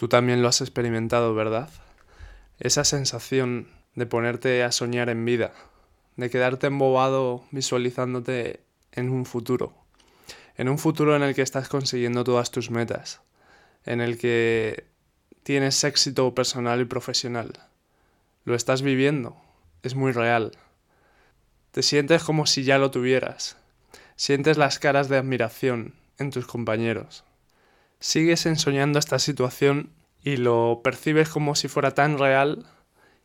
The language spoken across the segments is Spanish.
Tú también lo has experimentado, ¿verdad? Esa sensación de ponerte a soñar en vida, de quedarte embobado visualizándote en un futuro, en un futuro en el que estás consiguiendo todas tus metas, en el que tienes éxito personal y profesional. Lo estás viviendo, es muy real. Te sientes como si ya lo tuvieras. Sientes las caras de admiración en tus compañeros. Sigues ensoñando esta situación y lo percibes como si fuera tan real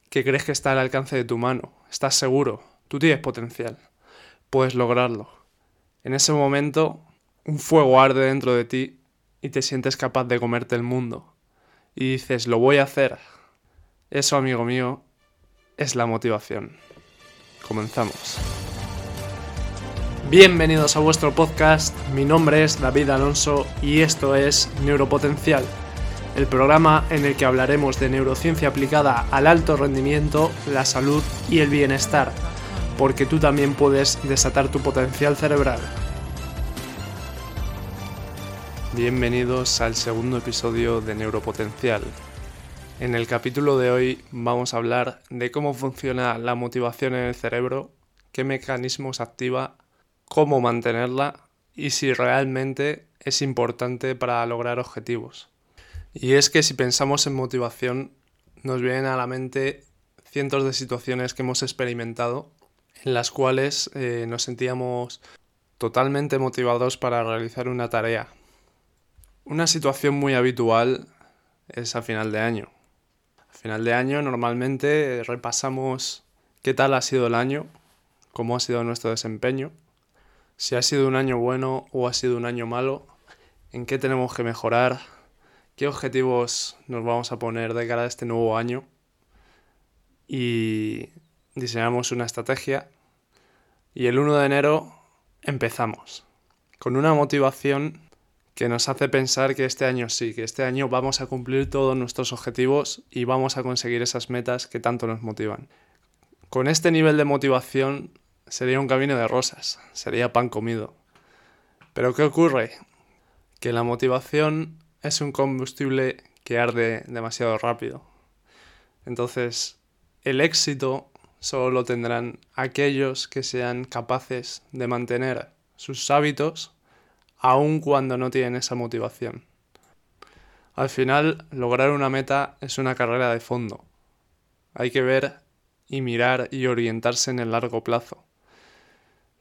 que crees que está al alcance de tu mano. Estás seguro, tú tienes potencial, puedes lograrlo. En ese momento, un fuego arde dentro de ti y te sientes capaz de comerte el mundo. Y dices, lo voy a hacer. Eso, amigo mío, es la motivación. Comenzamos. Bienvenidos a vuestro podcast, mi nombre es David Alonso y esto es Neuropotencial, el programa en el que hablaremos de neurociencia aplicada al alto rendimiento, la salud y el bienestar, porque tú también puedes desatar tu potencial cerebral. Bienvenidos al segundo episodio de Neuropotencial. En el capítulo de hoy vamos a hablar de cómo funciona la motivación en el cerebro, qué mecanismos activa cómo mantenerla y si realmente es importante para lograr objetivos. Y es que si pensamos en motivación, nos vienen a la mente cientos de situaciones que hemos experimentado en las cuales eh, nos sentíamos totalmente motivados para realizar una tarea. Una situación muy habitual es a final de año. A final de año normalmente repasamos qué tal ha sido el año, cómo ha sido nuestro desempeño si ha sido un año bueno o ha sido un año malo, en qué tenemos que mejorar, qué objetivos nos vamos a poner de cara a este nuevo año y diseñamos una estrategia y el 1 de enero empezamos con una motivación que nos hace pensar que este año sí, que este año vamos a cumplir todos nuestros objetivos y vamos a conseguir esas metas que tanto nos motivan. Con este nivel de motivación sería un camino de rosas, sería pan comido. Pero ¿qué ocurre? Que la motivación es un combustible que arde demasiado rápido. Entonces, el éxito solo lo tendrán aquellos que sean capaces de mantener sus hábitos aun cuando no tienen esa motivación. Al final, lograr una meta es una carrera de fondo. Hay que ver y mirar y orientarse en el largo plazo.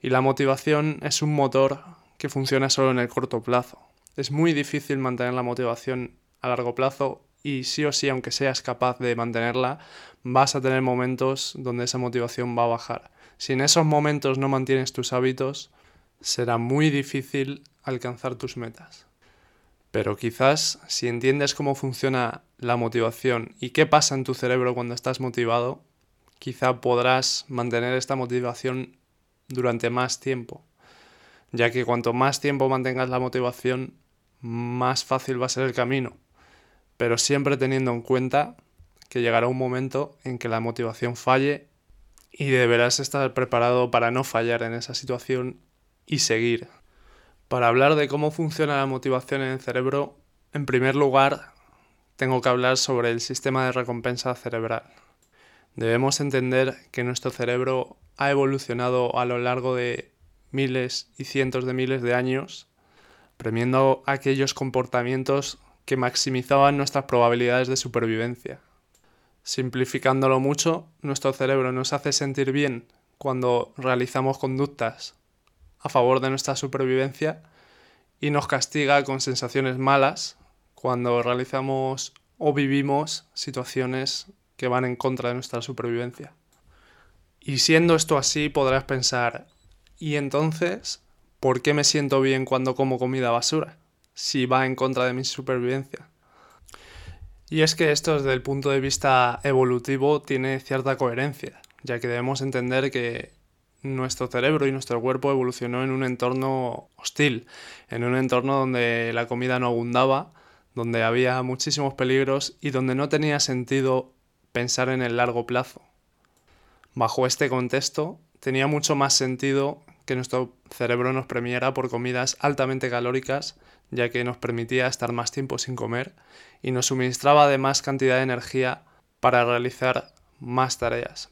Y la motivación es un motor que funciona solo en el corto plazo. Es muy difícil mantener la motivación a largo plazo y sí o sí, aunque seas capaz de mantenerla, vas a tener momentos donde esa motivación va a bajar. Si en esos momentos no mantienes tus hábitos, será muy difícil alcanzar tus metas. Pero quizás si entiendes cómo funciona la motivación y qué pasa en tu cerebro cuando estás motivado, quizá podrás mantener esta motivación durante más tiempo, ya que cuanto más tiempo mantengas la motivación, más fácil va a ser el camino, pero siempre teniendo en cuenta que llegará un momento en que la motivación falle y deberás estar preparado para no fallar en esa situación y seguir. Para hablar de cómo funciona la motivación en el cerebro, en primer lugar, tengo que hablar sobre el sistema de recompensa cerebral. Debemos entender que nuestro cerebro ha evolucionado a lo largo de miles y cientos de miles de años, premiando aquellos comportamientos que maximizaban nuestras probabilidades de supervivencia. Simplificándolo mucho, nuestro cerebro nos hace sentir bien cuando realizamos conductas a favor de nuestra supervivencia y nos castiga con sensaciones malas cuando realizamos o vivimos situaciones que van en contra de nuestra supervivencia. Y siendo esto así, podrás pensar, ¿y entonces por qué me siento bien cuando como comida basura? Si va en contra de mi supervivencia. Y es que esto desde el punto de vista evolutivo tiene cierta coherencia, ya que debemos entender que nuestro cerebro y nuestro cuerpo evolucionó en un entorno hostil, en un entorno donde la comida no abundaba, donde había muchísimos peligros y donde no tenía sentido pensar en el largo plazo. Bajo este contexto, tenía mucho más sentido que nuestro cerebro nos premiara por comidas altamente calóricas, ya que nos permitía estar más tiempo sin comer y nos suministraba además cantidad de energía para realizar más tareas.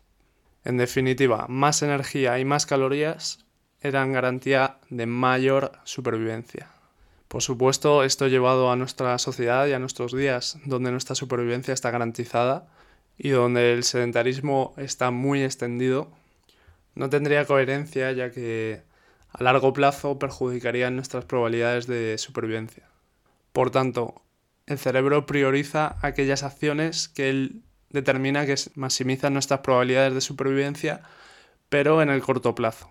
En definitiva, más energía y más calorías eran garantía de mayor supervivencia. Por supuesto, esto llevado a nuestra sociedad y a nuestros días, donde nuestra supervivencia está garantizada y donde el sedentarismo está muy extendido, no tendría coherencia ya que a largo plazo perjudicaría nuestras probabilidades de supervivencia. Por tanto, el cerebro prioriza aquellas acciones que él determina que maximizan nuestras probabilidades de supervivencia, pero en el corto plazo.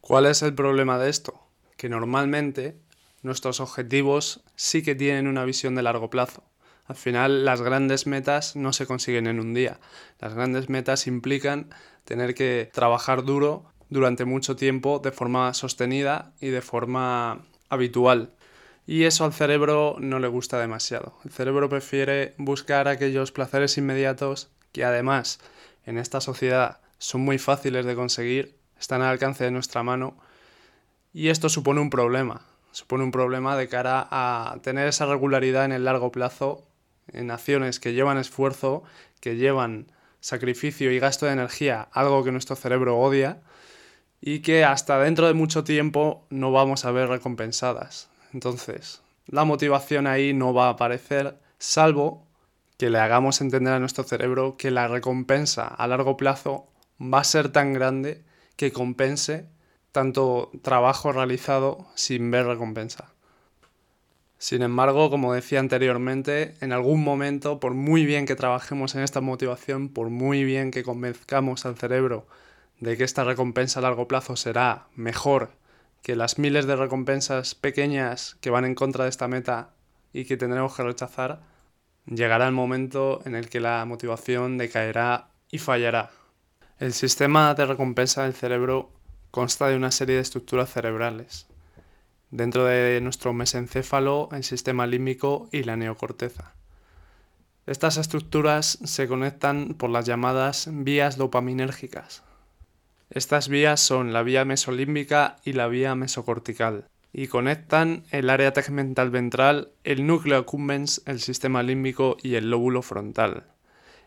¿Cuál es el problema de esto? Que normalmente nuestros objetivos sí que tienen una visión de largo plazo. Al final las grandes metas no se consiguen en un día. Las grandes metas implican tener que trabajar duro durante mucho tiempo de forma sostenida y de forma habitual. Y eso al cerebro no le gusta demasiado. El cerebro prefiere buscar aquellos placeres inmediatos que además en esta sociedad son muy fáciles de conseguir, están al alcance de nuestra mano y esto supone un problema. Supone un problema de cara a tener esa regularidad en el largo plazo en acciones que llevan esfuerzo, que llevan sacrificio y gasto de energía, algo que nuestro cerebro odia y que hasta dentro de mucho tiempo no vamos a ver recompensadas. Entonces, la motivación ahí no va a aparecer, salvo que le hagamos entender a nuestro cerebro que la recompensa a largo plazo va a ser tan grande que compense tanto trabajo realizado sin ver recompensa. Sin embargo, como decía anteriormente, en algún momento, por muy bien que trabajemos en esta motivación, por muy bien que convenzcamos al cerebro de que esta recompensa a largo plazo será mejor que las miles de recompensas pequeñas que van en contra de esta meta y que tendremos que rechazar, llegará el momento en el que la motivación decaerá y fallará. El sistema de recompensa del cerebro consta de una serie de estructuras cerebrales. Dentro de nuestro mesencéfalo, el sistema límbico y la neocorteza. Estas estructuras se conectan por las llamadas vías dopaminérgicas, estas vías son la vía mesolímbica y la vía mesocortical y conectan el área tegmental ventral, el núcleo accumbens, el sistema límbico y el lóbulo frontal.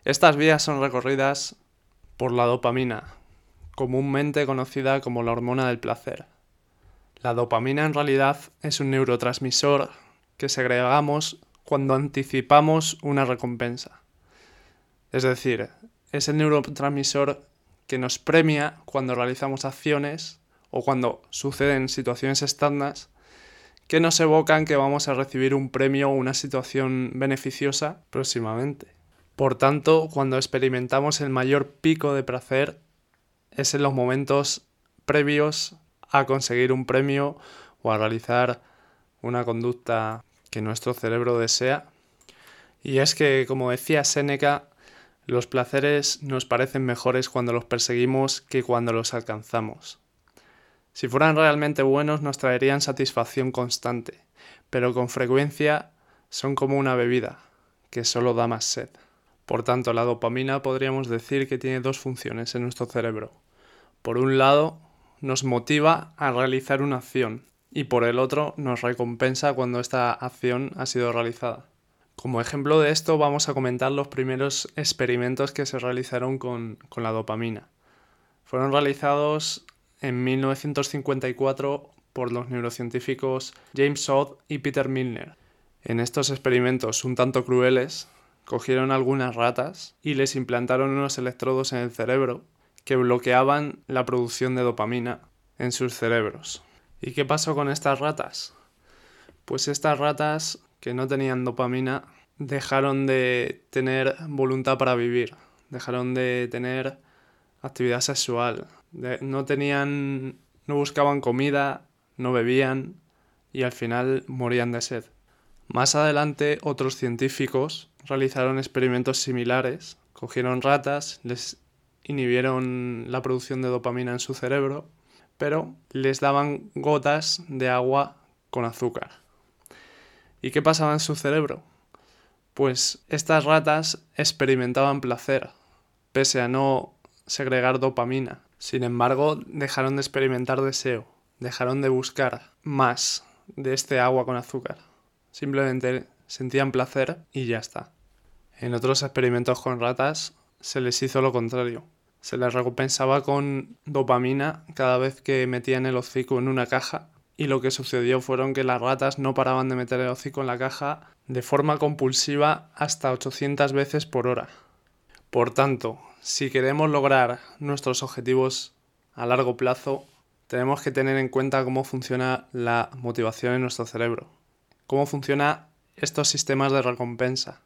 Estas vías son recorridas por la dopamina, comúnmente conocida como la hormona del placer. La dopamina en realidad es un neurotransmisor que segregamos cuando anticipamos una recompensa. Es decir, es el neurotransmisor que nos premia cuando realizamos acciones o cuando suceden situaciones externas que nos evocan que vamos a recibir un premio o una situación beneficiosa próximamente. Por tanto, cuando experimentamos el mayor pico de placer es en los momentos previos a conseguir un premio o a realizar una conducta que nuestro cerebro desea. Y es que, como decía Séneca, los placeres nos parecen mejores cuando los perseguimos que cuando los alcanzamos. Si fueran realmente buenos nos traerían satisfacción constante, pero con frecuencia son como una bebida, que solo da más sed. Por tanto, la dopamina podríamos decir que tiene dos funciones en nuestro cerebro. Por un lado, nos motiva a realizar una acción y por el otro nos recompensa cuando esta acción ha sido realizada. Como ejemplo de esto vamos a comentar los primeros experimentos que se realizaron con, la dopamina. Fueron realizados en 1954 por los neurocientíficos James Sod y Peter Milner. En estos experimentos un tanto crueles, cogieron algunas ratas y les implantaron unos electrodos en el cerebro que bloqueaban la producción de dopamina en sus cerebros. ¿Y qué pasó con estas ratas? Pues estas ratas que no tenían dopamina dejaron de tener voluntad para vivir, dejaron de tener actividad sexual, no tenían, no buscaban comida, no bebían y al final morían de sed. Más adelante otros científicos realizaron experimentos similares, cogieron ratas, les inhibieron la producción de dopamina en su cerebro, pero les daban gotas de agua con azúcar. ¿Y qué pasaba en su cerebro? Pues estas ratas experimentaban placer, pese a no segregar dopamina. Sin embargo, dejaron de experimentar deseo, dejaron de buscar más de este agua con azúcar. Simplemente sentían placer y ya está. En otros experimentos con ratas se les hizo lo contrario. Se les recompensaba con dopamina cada vez que metían el hocico en una caja y lo que sucedió fueron que las ratas no paraban de meter el hocico en la caja de forma compulsiva hasta 800 veces por hora. Por tanto, si queremos lograr nuestros objetivos a largo plazo, tenemos que tener en cuenta cómo funciona la motivación en nuestro cerebro, cómo funcionan estos sistemas de recompensa.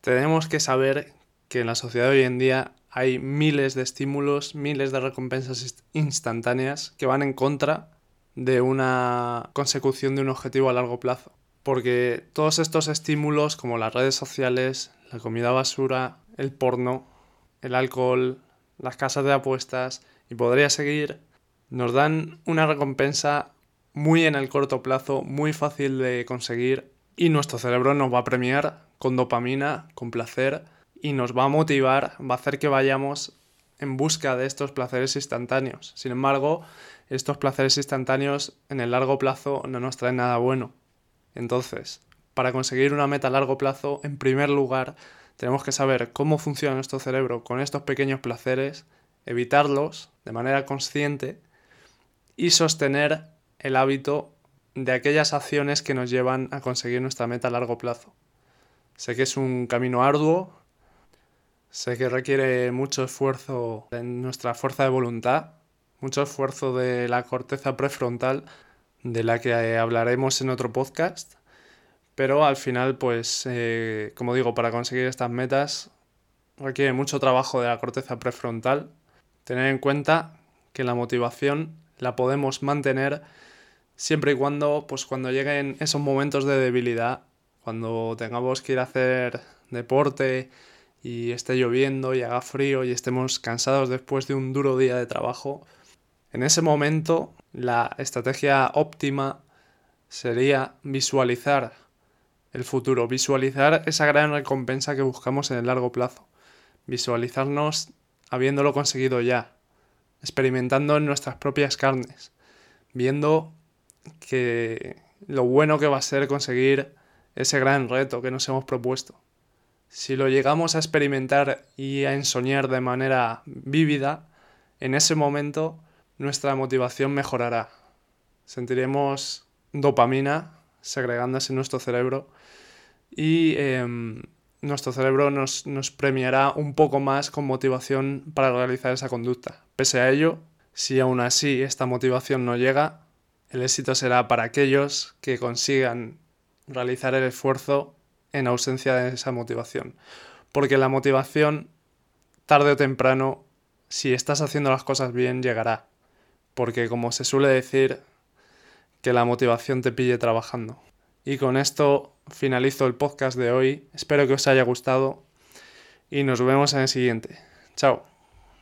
Tenemos que saber que en la sociedad de hoy en día hay miles de estímulos, miles de recompensas instantáneas que van en contra de una consecución de un objetivo a largo plazo. Porque todos estos estímulos como las redes sociales, la comida basura, el porno, el alcohol, las casas de apuestas y podría seguir, nos dan una recompensa muy en el corto plazo, muy fácil de conseguir y nuestro cerebro nos va a premiar con dopamina, con placer y nos va a motivar, va a hacer que vayamos en busca de estos placeres instantáneos. Sin embargo, estos placeres instantáneos en el largo plazo no nos traen nada bueno. Entonces, para conseguir una meta a largo plazo, en primer lugar, tenemos que saber cómo funciona nuestro cerebro con estos pequeños placeres, evitarlos de manera consciente y sostener el hábito de aquellas acciones que nos llevan a conseguir nuestra meta a largo plazo. Sé que es un camino arduo, sé que requiere mucho esfuerzo en nuestra fuerza de voluntad, mucho esfuerzo de la corteza prefrontal, de la que hablaremos en otro podcast, pero al final, pues, eh, como digo, para conseguir estas metas requiere mucho trabajo de la corteza prefrontal. Tener en cuenta que la motivación la podemos mantener siempre y cuando, pues, cuando lleguen esos momentos de debilidad, cuando tengamos que ir a hacer deporte y esté lloviendo y haga frío y estemos cansados después de un duro día de trabajo, en ese momento la estrategia óptima sería visualizar el futuro, visualizar esa gran recompensa que buscamos en el largo plazo, visualizarnos habiéndolo conseguido ya, experimentando en nuestras propias carnes, viendo que lo bueno que va a ser conseguir ese gran reto que nos hemos propuesto. Si lo llegamos a experimentar y a ensoñar de manera vívida, en ese momento nuestra motivación mejorará. Sentiremos dopamina segregándose en nuestro cerebro y em, nuestro cerebro nos, nos premiará un poco más con motivación para realizar esa conducta. Pese a ello, si aún así esta motivación no llega, el éxito será para aquellos que consigan realizar el esfuerzo en ausencia de esa motivación. Porque la motivación, tarde o temprano, si estás haciendo las cosas bien, llegará. Porque como se suele decir, que la motivación te pille trabajando. Y con esto finalizo el podcast de hoy. Espero que os haya gustado y nos vemos en el siguiente. Chao.